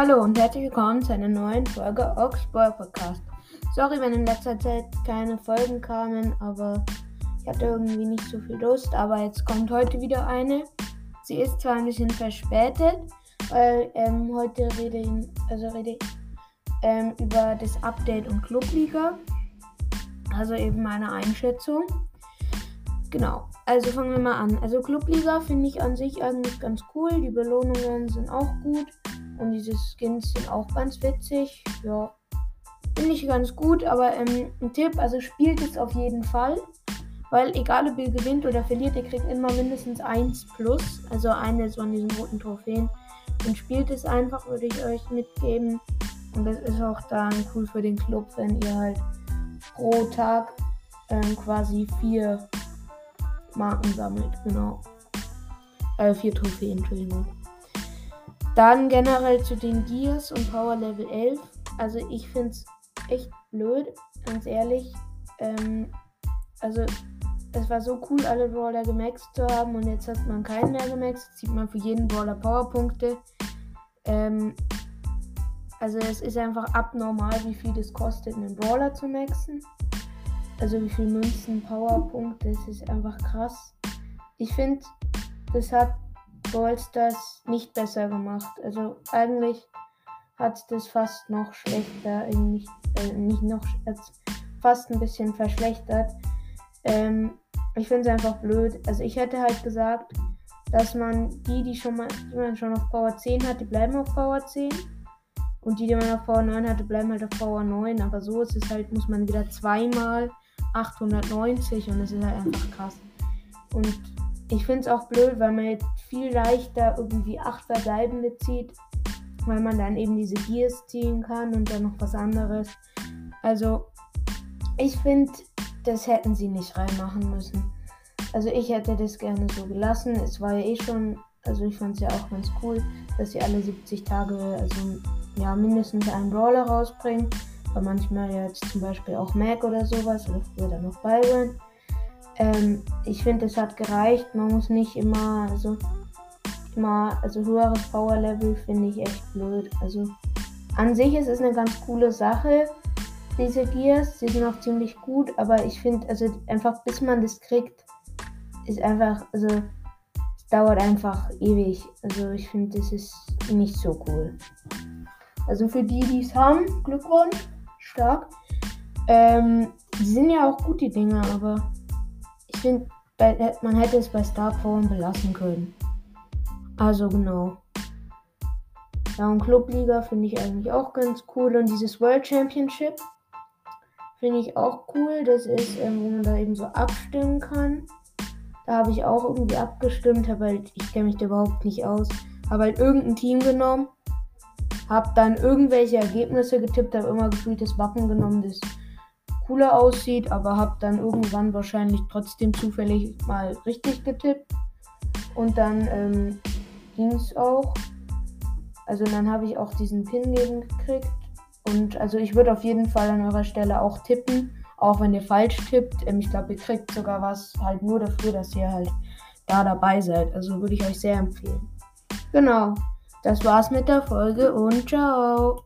Hallo und herzlich willkommen zu einer neuen Folge Oxboy Podcast. Sorry, wenn in letzter Zeit keine Folgen kamen, aber ich hatte irgendwie nicht so viel Lust. Aber jetzt kommt heute wieder eine. Sie ist zwar ein bisschen verspätet, weil ähm, heute rede ich, also rede ich ähm, über das Update und Clubliga. Also eben meine Einschätzung. Genau, also fangen wir mal an. Also Clubliga finde ich an sich eigentlich ganz cool. Die Belohnungen sind auch gut. Und diese Skins sind auch ganz witzig. Ja, finde ich ganz gut. Aber ähm, ein Tipp, also spielt es auf jeden Fall. Weil egal ob ihr gewinnt oder verliert, ihr kriegt immer mindestens 1 plus. Also eine von diesen roten Trophäen. Und spielt es einfach, würde ich euch mitgeben. Und das ist auch dann cool für den Club, wenn ihr halt pro Tag ähm, quasi vier Marken sammelt. Genau. Äh, vier Trophäen, Entschuldigung. Dann generell zu den Gears und Power Level 11. Also ich finde es echt blöd, ganz ehrlich. Ähm, also es war so cool, alle Brawler gemaxt zu haben und jetzt hat man keinen mehr gemaxt. Jetzt sieht man für jeden Brawler Powerpunkte. Ähm, also es ist einfach abnormal, wie viel es kostet, einen Brawler zu maxen. Also wie viel Münzen, Powerpunkte, das ist einfach krass. Ich finde, das hat Ballstars nicht besser gemacht. Also eigentlich hat das fast noch schlechter, nicht, äh, nicht noch, fast ein bisschen verschlechtert. Ähm, ich finde es einfach blöd. Also ich hätte halt gesagt, dass man die, die schon mal, die man schon auf Power 10 hat, die bleiben auf Power 10. Und die, die man auf Power 9 hatte, bleiben halt auf Power 9. Aber so ist es halt, muss man wieder zweimal 890 und das ist halt einfach krass. Und ich finde es auch blöd, weil man jetzt viel leichter irgendwie 8 verbleibende zieht, weil man dann eben diese Gears ziehen kann und dann noch was anderes. Also, ich finde, das hätten sie nicht reinmachen müssen. Also, ich hätte das gerne so gelassen. Es war ja eh schon, also ich fand es ja auch ganz cool, dass sie alle 70 Tage, also ja, mindestens einen Brawler rausbringen. Aber manchmal jetzt zum Beispiel auch Mac oder sowas oder früher dann noch Byron. Ähm, ich finde, es hat gereicht. Man muss nicht immer, also immer, also höheres Power Level finde ich echt blöd. Also an sich ist es eine ganz coole Sache, diese Gears. Die sind auch ziemlich gut, aber ich finde, also einfach bis man das kriegt, ist einfach, also es dauert einfach ewig. Also ich finde, das ist nicht so cool. Also für die, die es haben, Glückwunsch, stark. Ähm, die sind ja auch gut, die Dinger, aber ich finde, man hätte es bei Star Power belassen können. Also genau. Ja, und Clubliga finde ich eigentlich auch ganz cool. Und dieses World Championship finde ich auch cool. Das ist, ähm, wo man da eben so abstimmen kann. Da habe ich auch irgendwie abgestimmt, aber halt, ich kenne mich da überhaupt nicht aus. Habe halt irgendein Team genommen, habe dann irgendwelche Ergebnisse getippt, habe immer gefühlt das Wappen genommen, das cooler aussieht, aber habe dann irgendwann wahrscheinlich trotzdem zufällig mal richtig getippt. Und dann ähm, ging es auch. Also dann habe ich auch diesen Pin gekriegt. Und also ich würde auf jeden Fall an eurer Stelle auch tippen, auch wenn ihr falsch tippt. Ähm, ich glaube, ihr kriegt sogar was halt nur dafür, dass ihr halt da dabei seid. Also würde ich euch sehr empfehlen. Genau, das war's mit der Folge und ciao.